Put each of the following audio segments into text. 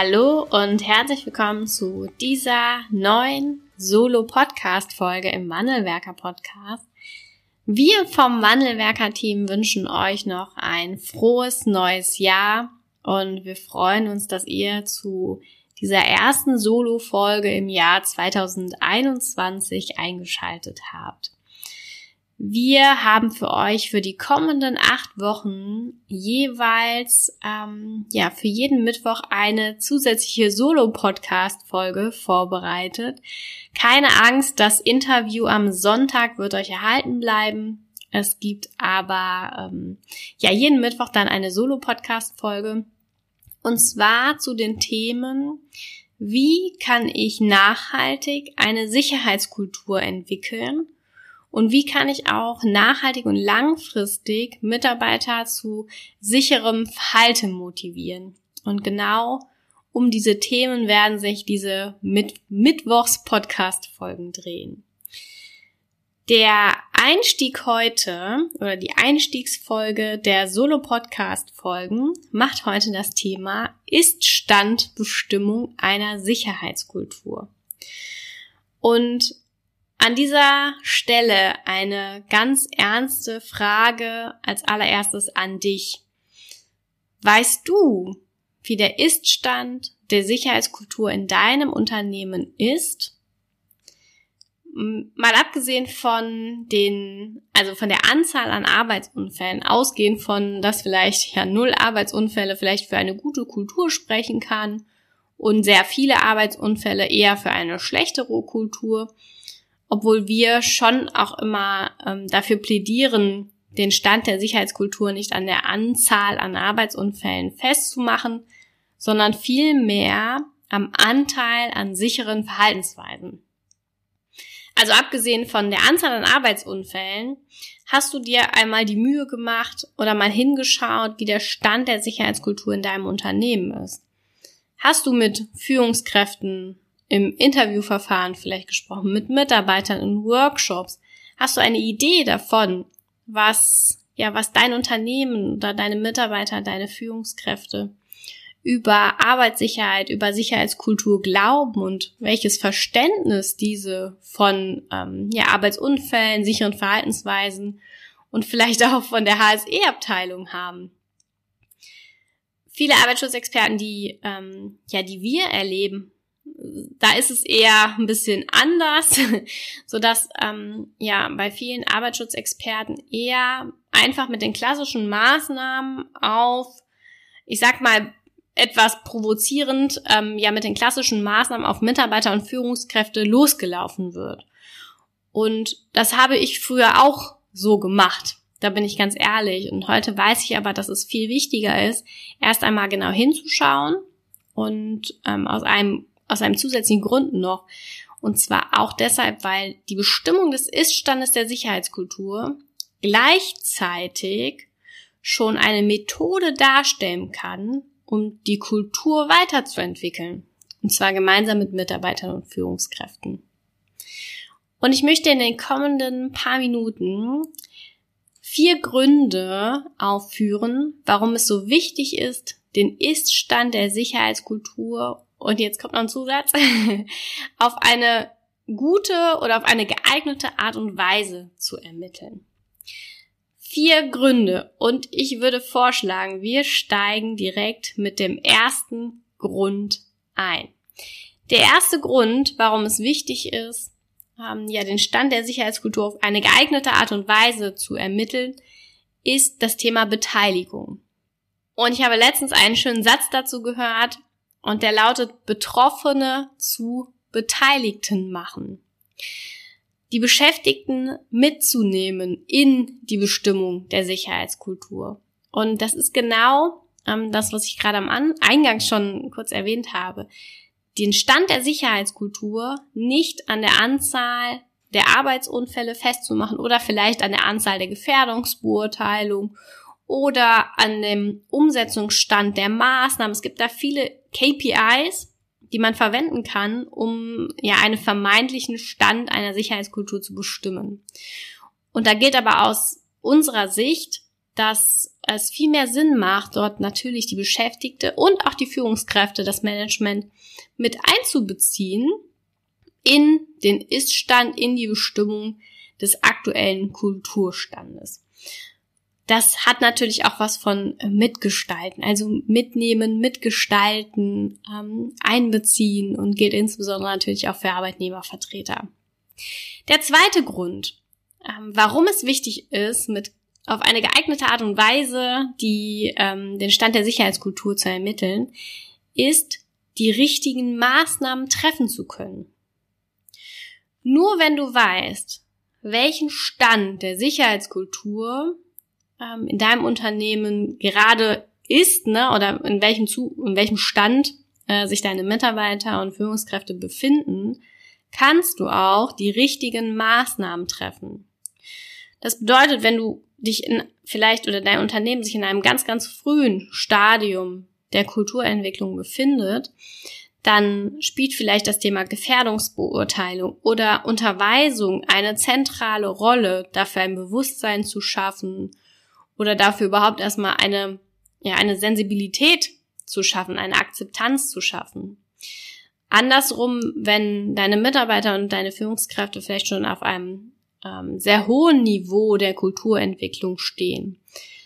Hallo und herzlich willkommen zu dieser neuen Solo-Podcast-Folge im Wandelwerker-Podcast. Wir vom Wandelwerker-Team wünschen euch noch ein frohes neues Jahr und wir freuen uns, dass ihr zu dieser ersten Solo-Folge im Jahr 2021 eingeschaltet habt. Wir haben für euch für die kommenden acht Wochen jeweils ähm, ja für jeden Mittwoch eine zusätzliche Solo-Podcast-Folge vorbereitet. Keine Angst, das Interview am Sonntag wird euch erhalten bleiben. Es gibt aber ähm, ja jeden Mittwoch dann eine Solo-Podcast-Folge und zwar zu den Themen wie kann ich nachhaltig eine Sicherheitskultur entwickeln und wie kann ich auch nachhaltig und langfristig Mitarbeiter zu sicherem Verhalten motivieren? Und genau um diese Themen werden sich diese Mit Mittwochs-Podcast-Folgen drehen. Der Einstieg heute oder die Einstiegsfolge der Solo-Podcast-Folgen macht heute das Thema Ist Standbestimmung einer Sicherheitskultur? Und an dieser Stelle eine ganz ernste Frage als allererstes an dich. Weißt du, wie der Iststand der Sicherheitskultur in deinem Unternehmen ist? Mal abgesehen von den, also von der Anzahl an Arbeitsunfällen, ausgehend von, dass vielleicht ja null Arbeitsunfälle vielleicht für eine gute Kultur sprechen kann und sehr viele Arbeitsunfälle eher für eine schlechtere Kultur, obwohl wir schon auch immer ähm, dafür plädieren, den Stand der Sicherheitskultur nicht an der Anzahl an Arbeitsunfällen festzumachen, sondern vielmehr am Anteil an sicheren Verhaltensweisen. Also abgesehen von der Anzahl an Arbeitsunfällen, hast du dir einmal die Mühe gemacht oder mal hingeschaut, wie der Stand der Sicherheitskultur in deinem Unternehmen ist? Hast du mit Führungskräften, im Interviewverfahren vielleicht gesprochen, mit Mitarbeitern in Workshops. Hast du eine Idee davon, was, ja, was dein Unternehmen oder deine Mitarbeiter, deine Führungskräfte über Arbeitssicherheit, über Sicherheitskultur glauben und welches Verständnis diese von ähm, ja, Arbeitsunfällen, sicheren Verhaltensweisen und vielleicht auch von der HSE-Abteilung haben. Viele Arbeitsschutzexperten, die ähm, ja, die wir erleben, da ist es eher ein bisschen anders, so dass ähm, ja bei vielen Arbeitsschutzexperten eher einfach mit den klassischen Maßnahmen auf, ich sag mal etwas provozierend, ähm, ja mit den klassischen Maßnahmen auf Mitarbeiter und Führungskräfte losgelaufen wird. Und das habe ich früher auch so gemacht. Da bin ich ganz ehrlich. Und heute weiß ich aber, dass es viel wichtiger ist, erst einmal genau hinzuschauen und ähm, aus einem aus einem zusätzlichen Grund noch. Und zwar auch deshalb, weil die Bestimmung des Iststandes der Sicherheitskultur gleichzeitig schon eine Methode darstellen kann, um die Kultur weiterzuentwickeln. Und zwar gemeinsam mit Mitarbeitern und Führungskräften. Und ich möchte in den kommenden paar Minuten vier Gründe aufführen, warum es so wichtig ist, den Iststand der Sicherheitskultur und jetzt kommt noch ein Zusatz, auf eine gute oder auf eine geeignete Art und Weise zu ermitteln. Vier Gründe und ich würde vorschlagen, wir steigen direkt mit dem ersten Grund ein. Der erste Grund, warum es wichtig ist, ähm, ja, den Stand der Sicherheitskultur auf eine geeignete Art und Weise zu ermitteln, ist das Thema Beteiligung. Und ich habe letztens einen schönen Satz dazu gehört, und der lautet Betroffene zu Beteiligten machen. Die Beschäftigten mitzunehmen in die Bestimmung der Sicherheitskultur. Und das ist genau ähm, das, was ich gerade am An Eingang schon kurz erwähnt habe. den Stand der Sicherheitskultur nicht an der Anzahl der Arbeitsunfälle festzumachen oder vielleicht an der Anzahl der Gefährdungsbeurteilung oder an dem Umsetzungsstand der Maßnahmen. Es gibt da viele KPIs, die man verwenden kann, um ja einen vermeintlichen Stand einer Sicherheitskultur zu bestimmen. Und da gilt aber aus unserer Sicht, dass es viel mehr Sinn macht, dort natürlich die Beschäftigte und auch die Führungskräfte, das Management mit einzubeziehen in den Iststand, in die Bestimmung des aktuellen Kulturstandes. Das hat natürlich auch was von Mitgestalten, also mitnehmen, mitgestalten, ähm, einbeziehen und gilt insbesondere natürlich auch für Arbeitnehmervertreter. Der zweite Grund, ähm, warum es wichtig ist, mit auf eine geeignete Art und Weise die, ähm, den Stand der Sicherheitskultur zu ermitteln, ist, die richtigen Maßnahmen treffen zu können. Nur wenn du weißt, welchen Stand der Sicherheitskultur ähm, in deinem Unternehmen gerade ist, ne, oder in welchem, zu, in welchem Stand äh, sich deine Mitarbeiter und Führungskräfte befinden, kannst du auch die richtigen Maßnahmen treffen. Das bedeutet, wenn du dich in vielleicht oder dein Unternehmen sich in einem ganz, ganz frühen Stadium der Kulturentwicklung befindet, dann spielt vielleicht das Thema Gefährdungsbeurteilung oder Unterweisung eine zentrale Rolle, dafür ein Bewusstsein zu schaffen oder dafür überhaupt erstmal eine, ja, eine Sensibilität zu schaffen, eine Akzeptanz zu schaffen. Andersrum, wenn deine Mitarbeiter und deine Führungskräfte vielleicht schon auf einem ähm, sehr hohen Niveau der Kulturentwicklung stehen,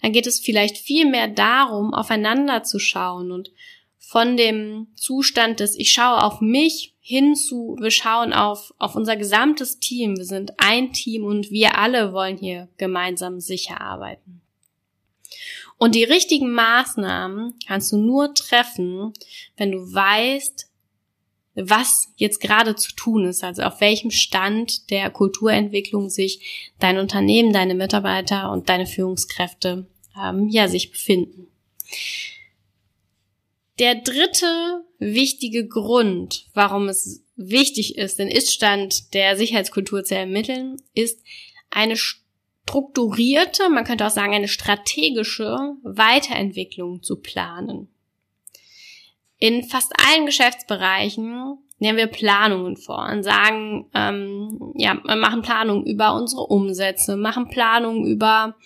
dann geht es vielleicht viel mehr darum, aufeinander zu schauen und von dem Zustand des Ich schaue auf mich hin zu wir schauen auf, auf unser gesamtes Team. Wir sind ein Team und wir alle wollen hier gemeinsam sicher arbeiten. Und die richtigen Maßnahmen kannst du nur treffen, wenn du weißt, was jetzt gerade zu tun ist, also auf welchem Stand der Kulturentwicklung sich dein Unternehmen, deine Mitarbeiter und deine Führungskräfte ähm, ja sich befinden. Der dritte wichtige Grund, warum es wichtig ist, den Iststand der Sicherheitskultur zu ermitteln, ist eine strukturierte, man könnte auch sagen eine strategische Weiterentwicklung zu planen. In fast allen Geschäftsbereichen nehmen wir Planungen vor und sagen, ähm, ja, wir machen Planungen über unsere Umsätze, machen Planungen über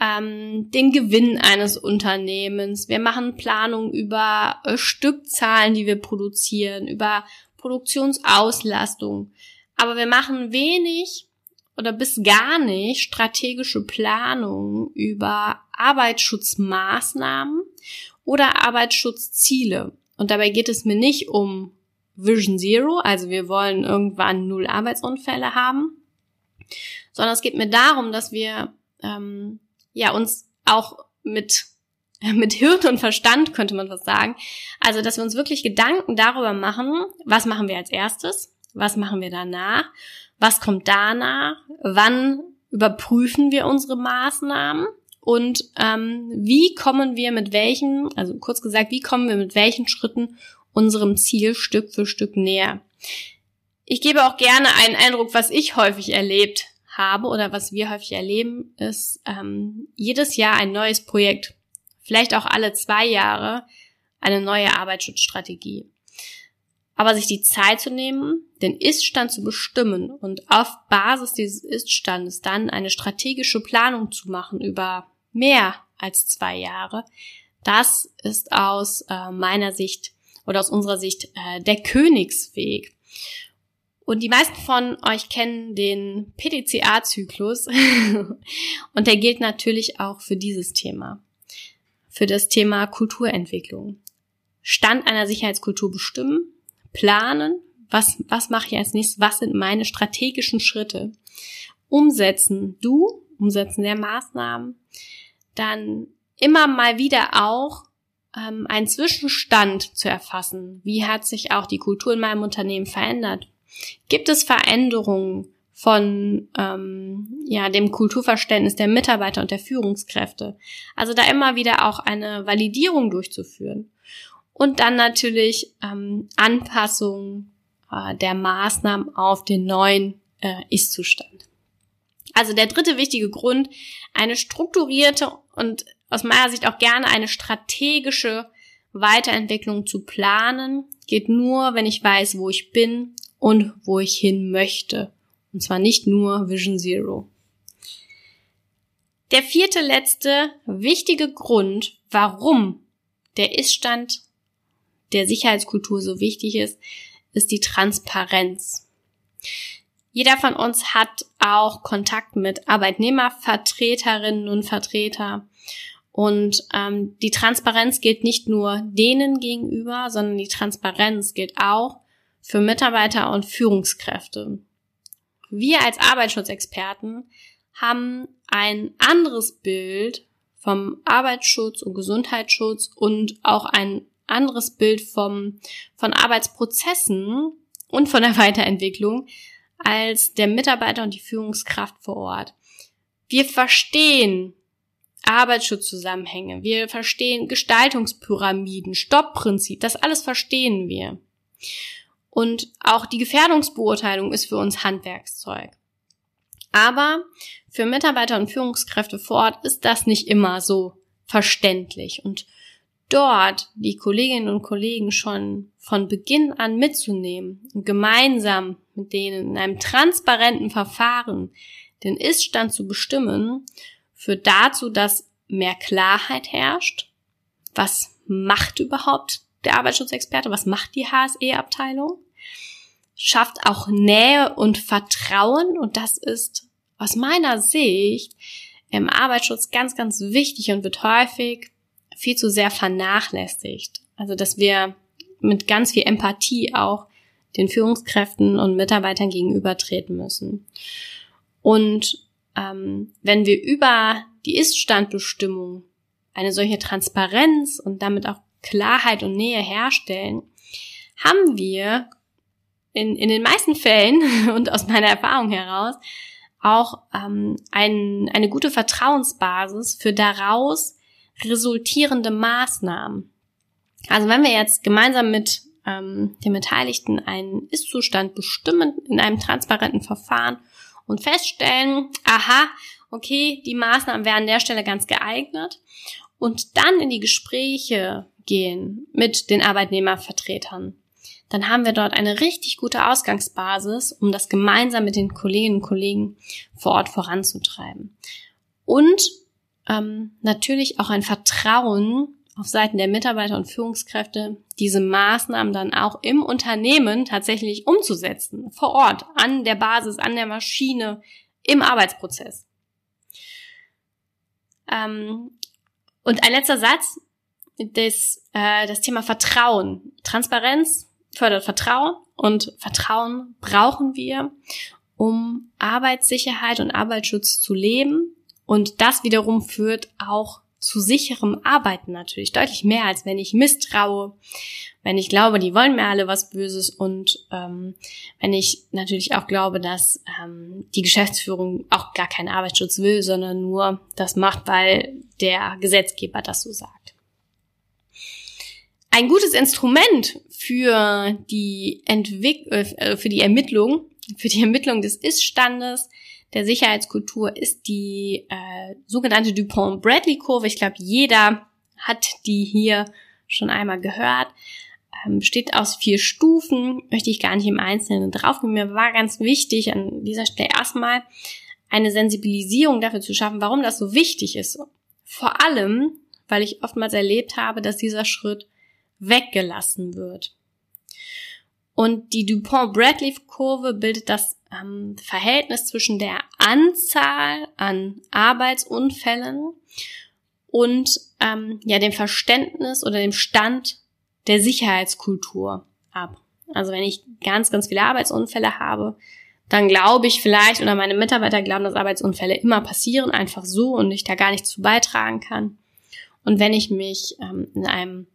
ähm, den Gewinn eines Unternehmens. Wir machen Planungen über äh, Stückzahlen, die wir produzieren, über Produktionsauslastung. Aber wir machen wenig oder bis gar nicht strategische Planungen über Arbeitsschutzmaßnahmen oder Arbeitsschutzziele. Und dabei geht es mir nicht um Vision Zero, also wir wollen irgendwann null Arbeitsunfälle haben, sondern es geht mir darum, dass wir ähm, ja uns auch mit mit Hirn und Verstand könnte man was sagen. Also, dass wir uns wirklich Gedanken darüber machen, was machen wir als erstes, was machen wir danach, was kommt danach, wann überprüfen wir unsere Maßnahmen und ähm, wie kommen wir mit welchen, also kurz gesagt, wie kommen wir mit welchen Schritten unserem Ziel Stück für Stück näher. Ich gebe auch gerne einen Eindruck, was ich häufig erlebt habe oder was wir häufig erleben, ist ähm, jedes Jahr ein neues Projekt. Vielleicht auch alle zwei Jahre eine neue Arbeitsschutzstrategie. Aber sich die Zeit zu nehmen, den Iststand zu bestimmen und auf Basis dieses Iststandes dann eine strategische Planung zu machen über mehr als zwei Jahre, das ist aus äh, meiner Sicht oder aus unserer Sicht äh, der Königsweg. Und die meisten von euch kennen den PDCA-Zyklus und der gilt natürlich auch für dieses Thema, für das Thema Kulturentwicklung. Stand einer Sicherheitskultur bestimmen, planen, was, was mache ich als nächstes, was sind meine strategischen Schritte, umsetzen, du, umsetzen der Maßnahmen, dann immer mal wieder auch ähm, einen Zwischenstand zu erfassen. Wie hat sich auch die Kultur in meinem Unternehmen verändert? Gibt es Veränderungen von ähm, ja dem Kulturverständnis der Mitarbeiter und der Führungskräfte? Also da immer wieder auch eine Validierung durchzuführen. Und dann natürlich ähm, Anpassung äh, der Maßnahmen auf den neuen äh, Ist-Zustand. Also der dritte wichtige Grund, eine strukturierte und aus meiner Sicht auch gerne eine strategische Weiterentwicklung zu planen, geht nur, wenn ich weiß, wo ich bin und wo ich hin möchte. Und zwar nicht nur Vision Zero. Der vierte letzte wichtige Grund, warum der Iststand der Sicherheitskultur so wichtig ist, ist die Transparenz. Jeder von uns hat auch Kontakt mit Arbeitnehmervertreterinnen und Vertreter. Und ähm, die Transparenz gilt nicht nur denen gegenüber, sondern die Transparenz gilt auch für Mitarbeiter und Führungskräfte. Wir als Arbeitsschutzexperten haben ein anderes Bild vom Arbeitsschutz und Gesundheitsschutz und auch ein anderes Bild vom, von Arbeitsprozessen und von der Weiterentwicklung als der Mitarbeiter und die Führungskraft vor Ort. Wir verstehen Arbeitsschutzzusammenhänge, wir verstehen Gestaltungspyramiden, Stoppprinzip, das alles verstehen wir. Und auch die Gefährdungsbeurteilung ist für uns Handwerkszeug. Aber für Mitarbeiter und Führungskräfte vor Ort ist das nicht immer so verständlich. Und dort die Kolleginnen und Kollegen schon von Beginn an mitzunehmen und gemeinsam mit denen in einem transparenten Verfahren den Iststand zu bestimmen, führt dazu, dass mehr Klarheit herrscht. Was macht überhaupt der Arbeitsschutzexperte? Was macht die HSE-Abteilung? Schafft auch Nähe und Vertrauen und das ist aus meiner Sicht im Arbeitsschutz ganz, ganz wichtig und wird häufig viel zu sehr vernachlässigt. Also, dass wir mit ganz viel Empathie auch den Führungskräften und Mitarbeitern gegenübertreten müssen. Und ähm, wenn wir über die Ist-Standbestimmung eine solche Transparenz und damit auch Klarheit und Nähe herstellen, haben wir in, in den meisten Fällen und aus meiner Erfahrung heraus auch ähm, ein, eine gute Vertrauensbasis für daraus resultierende Maßnahmen. Also wenn wir jetzt gemeinsam mit ähm, den Beteiligten einen Ist-Zustand bestimmen in einem transparenten Verfahren und feststellen, aha, okay, die Maßnahmen wären an der Stelle ganz geeignet und dann in die Gespräche gehen mit den Arbeitnehmervertretern, dann haben wir dort eine richtig gute Ausgangsbasis, um das gemeinsam mit den Kolleginnen und Kollegen vor Ort voranzutreiben. Und ähm, natürlich auch ein Vertrauen auf Seiten der Mitarbeiter und Führungskräfte, diese Maßnahmen dann auch im Unternehmen tatsächlich umzusetzen, vor Ort, an der Basis, an der Maschine, im Arbeitsprozess. Ähm, und ein letzter Satz, das, äh, das Thema Vertrauen. Transparenz fördert Vertrauen und Vertrauen brauchen wir, um Arbeitssicherheit und Arbeitsschutz zu leben und das wiederum führt auch zu sicherem Arbeiten natürlich. Deutlich mehr, als wenn ich misstraue, wenn ich glaube, die wollen mir alle was Böses und ähm, wenn ich natürlich auch glaube, dass ähm, die Geschäftsführung auch gar keinen Arbeitsschutz will, sondern nur das macht, weil der Gesetzgeber das so sagt. Ein gutes Instrument für die Entwick äh, für die Ermittlung, für die Ermittlung des Iststandes der Sicherheitskultur ist die äh, sogenannte Dupont-Bradley-Kurve. Ich glaube, jeder hat die hier schon einmal gehört. Ähm, besteht aus vier Stufen, möchte ich gar nicht im Einzelnen draufgehen. Mir war ganz wichtig, an dieser Stelle erstmal eine Sensibilisierung dafür zu schaffen, warum das so wichtig ist. Vor allem, weil ich oftmals erlebt habe, dass dieser Schritt weggelassen wird. Und die Dupont-Bradley-Kurve bildet das ähm, Verhältnis zwischen der Anzahl an Arbeitsunfällen und ähm, ja dem Verständnis oder dem Stand der Sicherheitskultur ab. Also wenn ich ganz, ganz viele Arbeitsunfälle habe, dann glaube ich vielleicht oder meine Mitarbeiter glauben, dass Arbeitsunfälle immer passieren, einfach so und ich da gar nichts zu beitragen kann. Und wenn ich mich ähm, in einem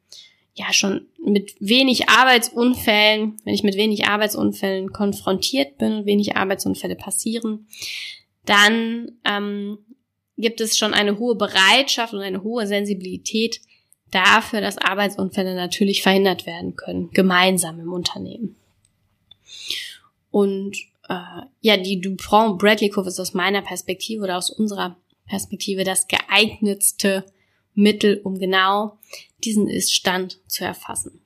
ja schon mit wenig Arbeitsunfällen, wenn ich mit wenig Arbeitsunfällen konfrontiert bin und wenig Arbeitsunfälle passieren, dann ähm, gibt es schon eine hohe Bereitschaft und eine hohe Sensibilität, dafür, dass Arbeitsunfälle natürlich verhindert werden können, gemeinsam im Unternehmen. Und äh, ja, die Dupont-Bradley-Kurve ist aus meiner Perspektive oder aus unserer Perspektive das geeignetste Mittel, um genau diesen Ist-Stand zu erfassen.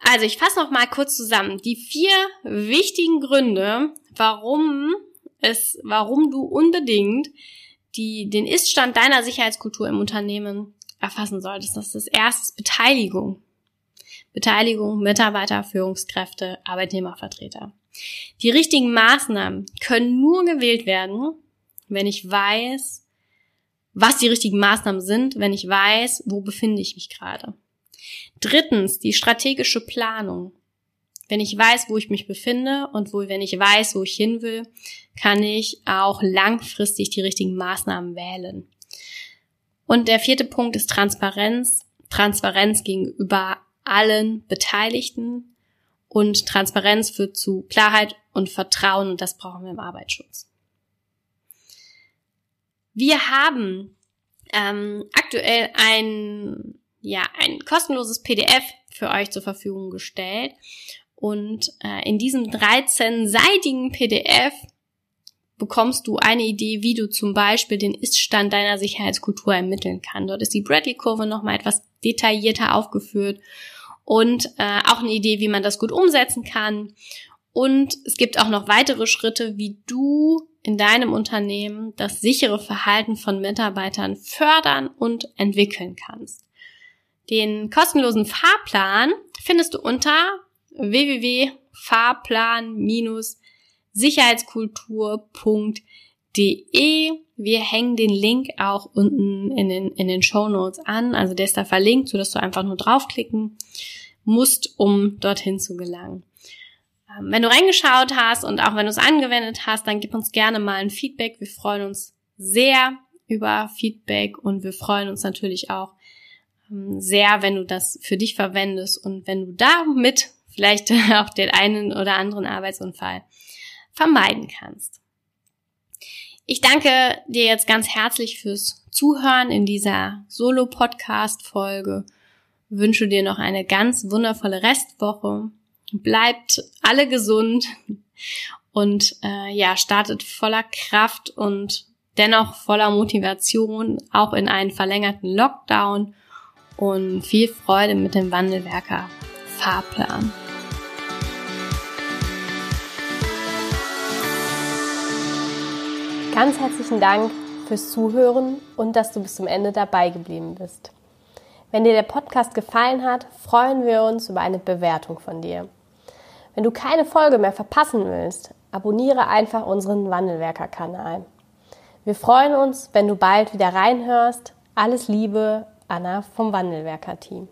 Also ich fasse noch mal kurz zusammen. Die vier wichtigen Gründe, warum es, warum du unbedingt die, den Ist-Stand deiner Sicherheitskultur im Unternehmen erfassen solltest. Das ist das erste Beteiligung. Beteiligung Mitarbeiter, Führungskräfte, Arbeitnehmervertreter. Die richtigen Maßnahmen können nur gewählt werden, wenn ich weiß, was die richtigen Maßnahmen sind, wenn ich weiß, wo befinde ich mich gerade. Drittens, die strategische Planung. Wenn ich weiß, wo ich mich befinde und wo, wenn ich weiß, wo ich hin will, kann ich auch langfristig die richtigen Maßnahmen wählen. Und der vierte Punkt ist Transparenz. Transparenz gegenüber allen Beteiligten und Transparenz führt zu Klarheit und Vertrauen und das brauchen wir im Arbeitsschutz. Wir haben ähm, aktuell ein ja ein kostenloses PDF für euch zur Verfügung gestellt und äh, in diesem 13-seitigen PDF bekommst du eine Idee, wie du zum Beispiel den Iststand deiner Sicherheitskultur ermitteln kannst. Dort ist die Bradley-Kurve nochmal etwas detaillierter aufgeführt und äh, auch eine Idee, wie man das gut umsetzen kann. Und es gibt auch noch weitere Schritte, wie du in deinem Unternehmen das sichere Verhalten von Mitarbeitern fördern und entwickeln kannst. Den kostenlosen Fahrplan findest du unter www.fahrplan-sicherheitskultur.de. Wir hängen den Link auch unten in den, in den Show Notes an. Also der ist da verlinkt, sodass du einfach nur draufklicken musst, um dorthin zu gelangen. Ähm, wenn du reingeschaut hast und auch wenn du es angewendet hast, dann gib uns gerne mal ein Feedback. Wir freuen uns sehr über Feedback und wir freuen uns natürlich auch ähm, sehr, wenn du das für dich verwendest und wenn du damit vielleicht auch den einen oder anderen Arbeitsunfall vermeiden kannst. Ich danke dir jetzt ganz herzlich fürs Zuhören in dieser Solo-Podcast-Folge. Wünsche dir noch eine ganz wundervolle Restwoche. Bleibt alle gesund und äh, ja, startet voller Kraft und dennoch voller Motivation auch in einen verlängerten Lockdown und viel Freude mit dem Wandelwerker Fahrplan. Ganz herzlichen Dank fürs Zuhören und dass du bis zum Ende dabei geblieben bist. Wenn dir der Podcast gefallen hat, freuen wir uns über eine Bewertung von dir. Wenn du keine Folge mehr verpassen willst, abonniere einfach unseren Wandelwerker-Kanal. Wir freuen uns, wenn du bald wieder reinhörst. Alles Liebe, Anna vom Wandelwerker-Team.